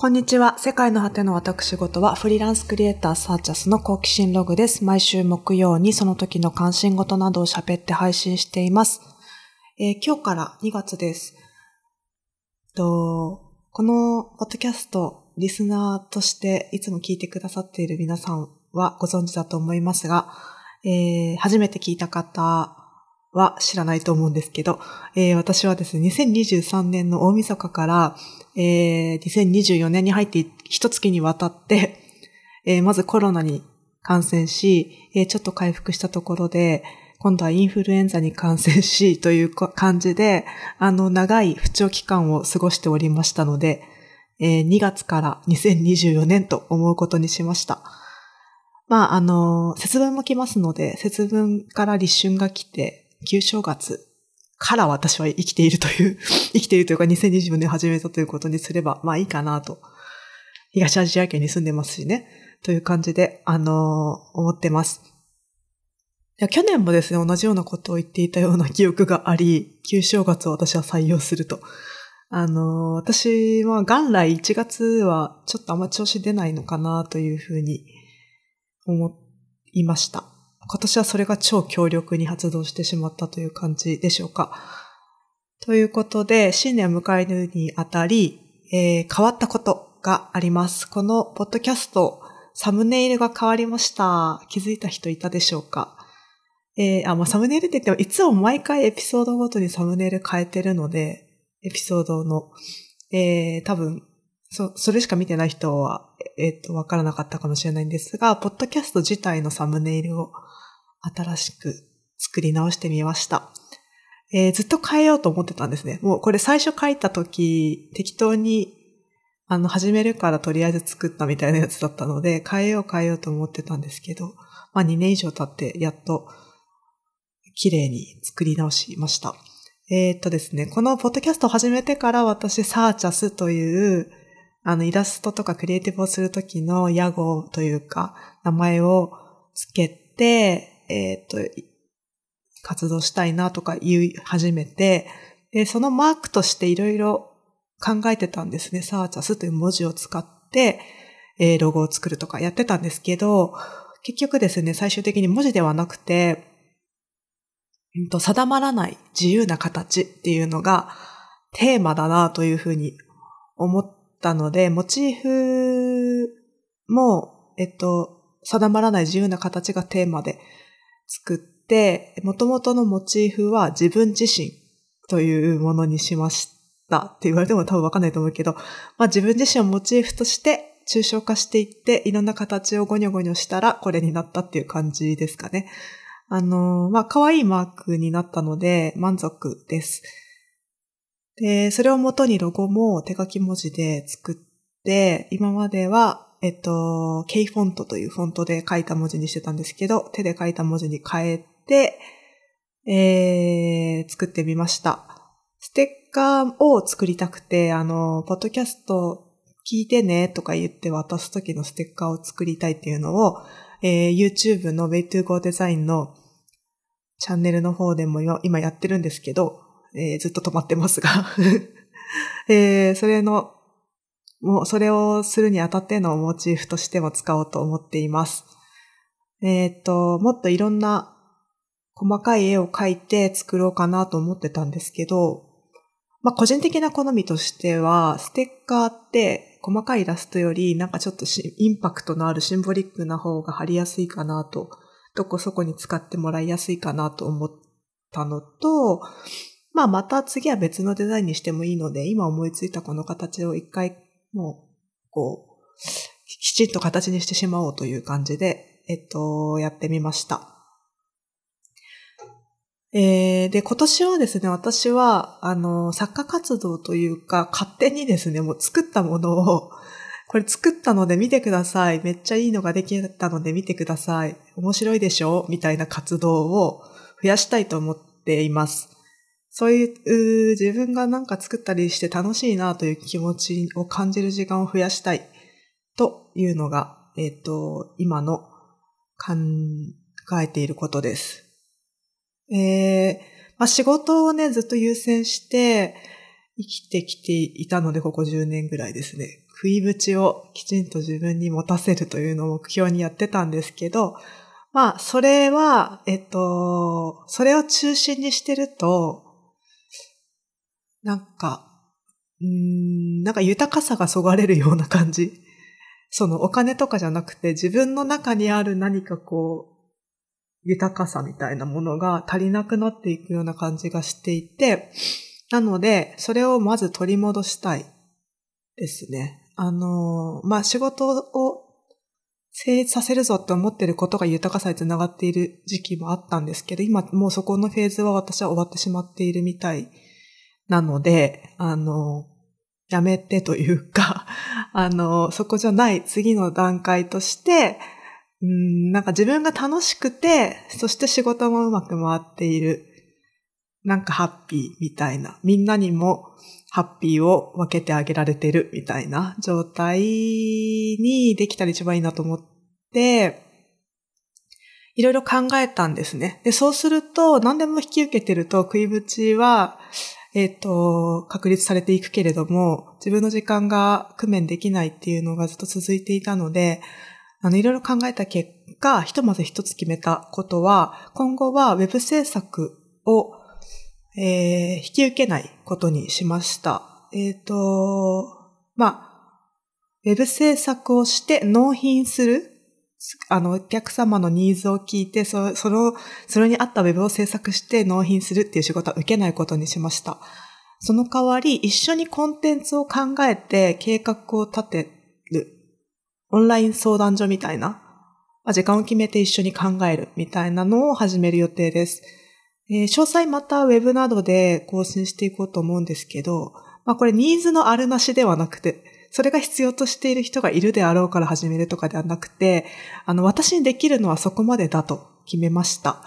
こんにちは。世界の果ての私事はフリーランスクリエイターサーチャスの好奇心ログです。毎週木曜にその時の関心事などを喋って配信しています。えー今日から2月です。とこのポッドキャスト、リスナーとしていつも聞いてくださっている皆さんはご存知だと思いますが、えー初めて聞いた方は知らないと思うんですけど、えー私はですね、2023年の大晦日から、えー2024年に入って一月にわたって、えーまずコロナに感染し、えーちょっと回復したところで、今度はインフルエンザに感染し、という感じで、あの、長い不調期間を過ごしておりましたので、えー2月から2024年と思うことにしました。まあ、あの、節分も来ますので、節分から立春が来て、旧正月から私は生きているという、生きているというか2024年始めたということにすれば、まあいいかなと。東アジア圏に住んでますしね。という感じで、あの思ってます。去年もですね、同じようなことを言っていたような記憶があり、旧正月を私は採用すると。あの私は元来1月はちょっとあんま調子出ないのかなというふうに思いました。今年はそれが超強力に発動してしまったという感じでしょうか。ということで、新年を迎えるにあたり、えー変わったことがあります。このポッドキャスト、サムネイルが変わりました。気づいた人いたでしょうかえーあ、まあ、サムネイルって言っても、いつも毎回エピソードごとにサムネイル変えてるので、エピソードの、えー多分、そ、それしか見てない人は、えっ、と、わからなかったかもしれないんですが、ポッドキャスト自体のサムネイルを新しく作り直してみました。えーずっと変えようと思ってたんですね。もうこれ最初書いた時、適当に、あの、始めるからとりあえず作ったみたいなやつだったので、変えよう変えようと思ってたんですけど、まあ2年以上経ってやっと綺麗に作り直しました。えーっとですね、このポッドキャストを始めてから私、サーチャスという、あの、イラストとかクリエイティブをするときの屋号というか、名前をつけて、えーっと、活動したいなとか言い始めて、で、そのマークとしていろいろ考えてたんですね。サーチャスという文字を使って、えロゴを作るとかやってたんですけど、結局ですね、最終的に文字ではなくて、うんと定まらない自由な形っていうのがテーマだなというふうに思ったので、モチーフも、えっと、定まらない自由な形がテーマで作って、元々のモチーフは自分自身というものにしましたって言われても多分わかんないと思うけど、まあ自分自身をモチーフとして抽象化していって、いろんな形をゴニョゴニョしたらこれになったっていう感じですかね。あの、まあ可愛いマークになったので満足です。で、それを元にロゴも手書き文字で作って、今までは、えっと、K フォントというフォントで書いた文字にしてたんですけど、手で書いた文字に変えて、えー、作ってみました。ステッカーを作りたくて、あの、ポッドキャスト聞いてねとか言って渡す時のステッカーを作りたいっていうのを、えー YouTube の Way to Go Design のチャンネルの方でも今やってるんですけど、えーずっと止まってますが、えーそれの、もうそれをするにあたってのモチーフとしても使おうと思っています。えーっと、もっといろんな細かい絵を描いて作ろうかなと思ってたんですけど、まあ個人的な好みとしては、ステッカーって細かいイラストよりなんかちょっとインパクトのあるシンボリックな方が貼りやすいかなと、どこそこに使ってもらいやすいかなと思ったのと、まあまた次は別のデザインにしてもいいので、今思いついたこの形を一回もう、こう、きちんと形にしてしまおうという感じで、えっと、やってみました。えーで、今年はですね、私は、あの、作家活動というか、勝手にですね、もう作ったものを、これ作ったので見てください。めっちゃいいのができたので見てください。面白いでしょ？みたいな活動を増やしたいと思っています。そういう、自分がなんか作ったりして楽しいなという気持ちを感じる時間を増やしたいというのが、えっ、と、今の考えていることです。えーまあ、仕事をね、ずっと優先して生きてきていたので、ここ10年ぐらいですね。食い口をきちんと自分に持たせるというのを目標にやってたんですけど、まあ、それは、えっと、それを中心にしてると、なんか、うん、なんか豊かさがそがれるような感じ。そのお金とかじゃなくて自分の中にある何かこう、豊かさみたいなものが足りなくなっていくような感じがしていて、なので、それをまず取り戻したいですね。あの、まあ、仕事を成立させるぞって思ってることが豊かさにつながっている時期もあったんですけど、今もうそこのフェーズは私は終わってしまっているみたいなので、あの、やめてというか、あの、そこじゃない次の段階として、うん、なんか自分が楽しくて、そして仕事もうまく回っている。なんかハッピーみたいな。みんなにもハッピーを分けてあげられてるみたいな状態にできたら一番いいなと思って、いろいろ考えたんですね。で、そうすると、何でも引き受けてると、食いぶちは、えっ、ー、と、確立されていくけれども、自分の時間が工面できないっていうのがずっと続いていたので、あの、いろいろ考えた結果、ひとまず一つ決めたことは、今後は web 制作を、えー、引き受けないことにしました。えっ、ー、と、まあ、ウェブ制作をして納品するあの、お客様のニーズを聞いて、そその、それに合ったウェブを制作して納品するっていう仕事は受けないことにしました。その代わり、一緒にコンテンツを考えて計画を立てる。オンライン相談所みたいな。時間を決めて一緒に考えるみたいなのを始める予定です。えー、詳細またウェブなどで更新していこうと思うんですけど、まあこれニーズのあるなしではなくて、それが必要としている人がいるであろうから始めるとかではなくて、あの、私にできるのはそこまでだと決めました。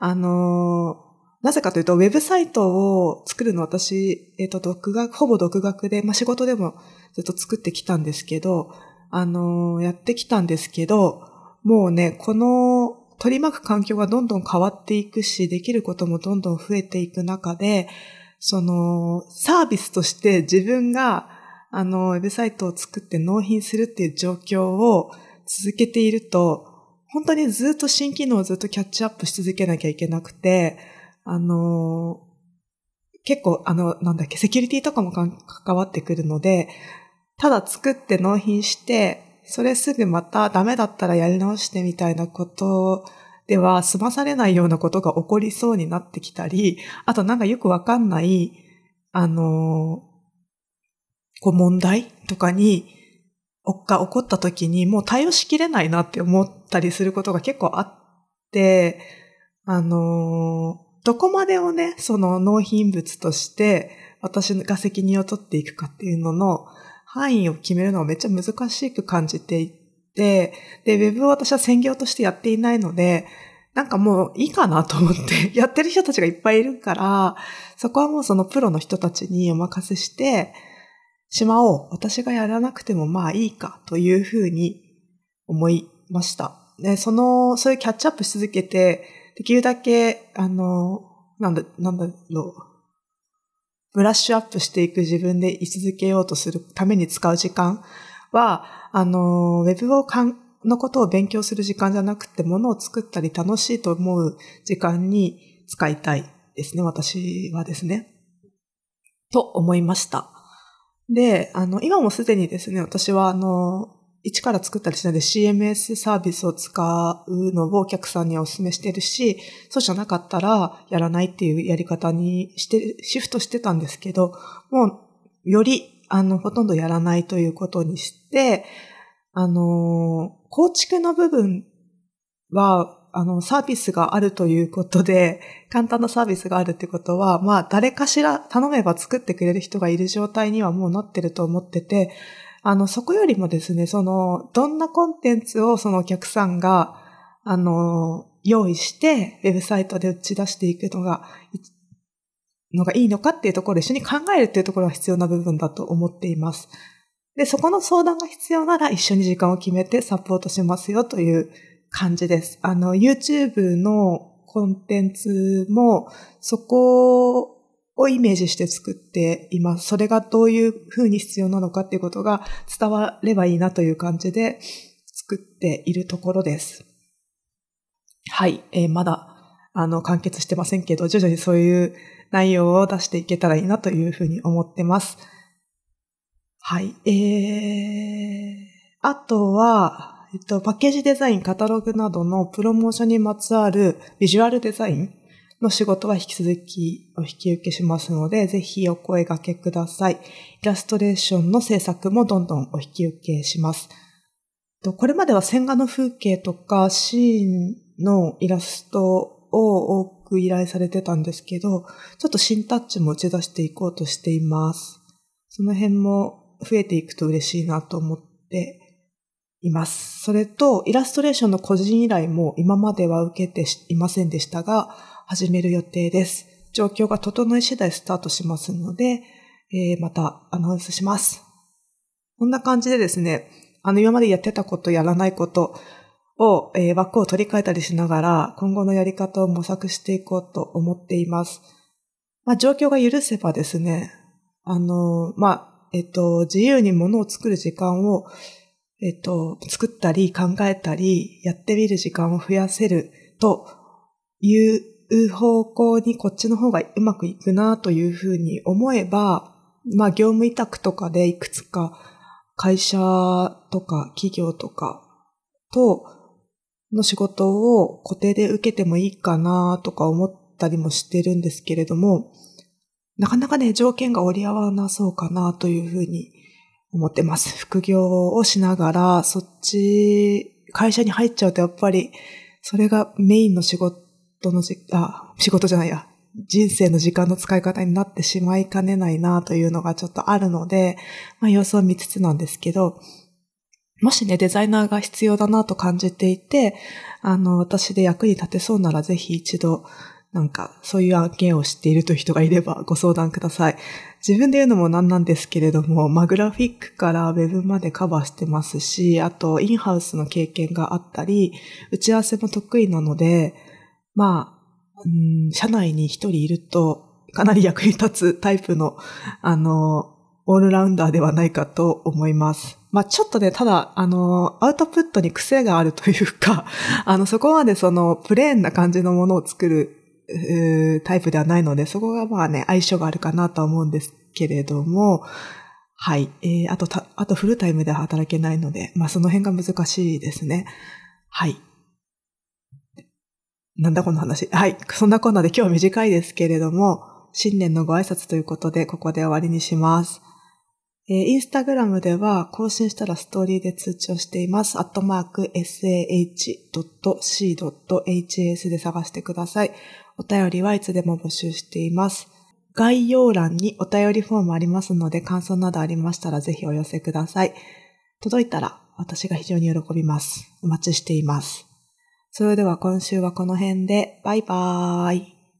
あのなぜかというと、ウェブサイトを作るの私、えっ、ー、と、独学、ほぼ独学で、まあ、仕事でもずっと作ってきたんですけど、あのやってきたんですけど、もうね、この取り巻く環境がどんどん変わっていくし、できることもどんどん増えていく中で、その、サービスとして自分があの、ウェブサイトを作って納品するっていう状況を続けていると、本当にずっと新機能をずっとキャッチアップし続けなきゃいけなくて、あの、結構、あの、なんだっけ、セキュリティとかも関わってくるので、ただ作って納品して、それすぐまたダメだったらやり直してみたいなことでは済まされないようなことが起こりそうになってきたり、あとなんかよくわかんない、あの、こう問題とかに、が起こった時にもう対応しきれないなって思ったりすることが結構あって、あのどこまでをね、その納品物として私が責任を取っていくかっていうのの範囲を決めるのはめっちゃ難しく感じていて、で、ウェブを私は専業としてやっていないので、なんかもういいかなと思って やってる人たちがいっぱいいるから、そこはもうそのプロの人たちにお任せして、しまおう。私がやらなくてもまあいいかというふうに思いました。で、その、そういうキャッチアップし続けて、できるだけ、あの、なんだ、なんだろう。ブラッシュアップしていく自分で居続けようとするために使う時間は、あの、ウェブをかん、のことを勉強する時間じゃなくて、ものを作ったり楽しいと思う時間に使いたいですね、私はですね。と思いました。で、あの、今もすでにですね、私はあの、一から作ったりしないで CMS サービスを使うのをお客さんにはお勧めしてるし、そうじゃなかったらやらないっていうやり方にして、シフトしてたんですけど、もう、より、あの、ほとんどやらないということにして、あの、構築の部分は、あの、サービスがあるということで、簡単なサービスがあるってことは、まあ、誰かしら頼めば作ってくれる人がいる状態にはもうなってると思ってて、あの、そこよりもですね、その、どんなコンテンツをそのお客さんが、あの、用意して、ウェブサイトで打ち出していくのが、のがいいのかっていうところを一緒に考えるっていうところが必要な部分だと思っています。で、そこの相談が必要なら一緒に時間を決めてサポートしますよという感じです。あの、YouTube のコンテンツも、そこをイメージして作っています。それがどういう風に必要なのかっていうことが伝わればいいなという感じで作っているところです。はい。えー、まだ、あの、完結してませんけど、徐々にそういう内容を出していけたらいいなというふうに思ってます。はい。えー、あとは、えっと、パッケージデザイン、カタログなどのプロモーションにまつわるビジュアルデザインの仕事は引き続きお引き受けしますので、ぜひお声掛けください。イラストレーションの制作もどんどんお引き受けします。これまでは線画の風景とかシーンのイラストを多く依頼されてたんですけど、ちょっと新タッチも打ち出していこうとしています。その辺も増えていくと嬉しいなと思っています。それと、イラストレーションの個人依頼も今までは受けていませんでしたが、始める予定です。状況が整い次第スタートしますので、えー、またアナウンスします。こんな感じでですね、あの今までやってたこと、やらないことを、えー、枠を取り替えたりしながら、今後のやり方を模索していこうと思っています。まあ、状況が許せばですね、あの、まあ、えっと、自由に物を作る時間を、えっと、作ったり考えたり、やってみる時間を増やせるという方向にこっちの方がうまくいくなというふうに思えば、まあ業務委託とかでいくつか会社とか企業とかとの仕事を固定で受けてもいいかなとか思ったりもしてるんですけれども、なかなかね、条件が折り合わなそうかなというふうに思ってます。副業をしながら、そっち、会社に入っちゃうとやっぱり、それがメインの仕事のじ、あ、仕事じゃないや、人生の時間の使い方になってしまいかねないなというのがちょっとあるので、まあ様子を見つつなんですけど、もしね、デザイナーが必要だなと感じていて、あの、私で役に立てそうならぜひ一度、なんか、そういう案件を知っているという人がいればご相談ください。自分で言うのもなんなんですけれども、まあ、グラフィックからウェブまでカバーしてますし、あと、インハウスの経験があったり、打ち合わせも得意なので、まあ、うん、社内に一人いると、かなり役に立つタイプの、あの、オールラウンダーではないかと思います。まあちょっとね、ただ、あの、アウトプットに癖があるというか、あの、そこまでその、プレーンな感じのものを作る、タイプではないので、そこがまあね、相性があるかなと思うんですけれども、はい。えー、あとた、あとフルタイムでは働けないので、まあその辺が難しいですね。はい。なんだこの話。はい。そんなこんなで今日は短いですけれども、新年のご挨拶ということで、ここで終わりにします。えー、インスタグラムでは更新したらストーリーで通知をしています。アットマーク sah.c.hs で探してください。お便りはいつでも募集しています。概要欄にお便りフォームありますので、感想などありましたらぜひお寄せください。届いたら私が非常に喜びます。お待ちしています。それでは今週はこの辺で、バイバーイ。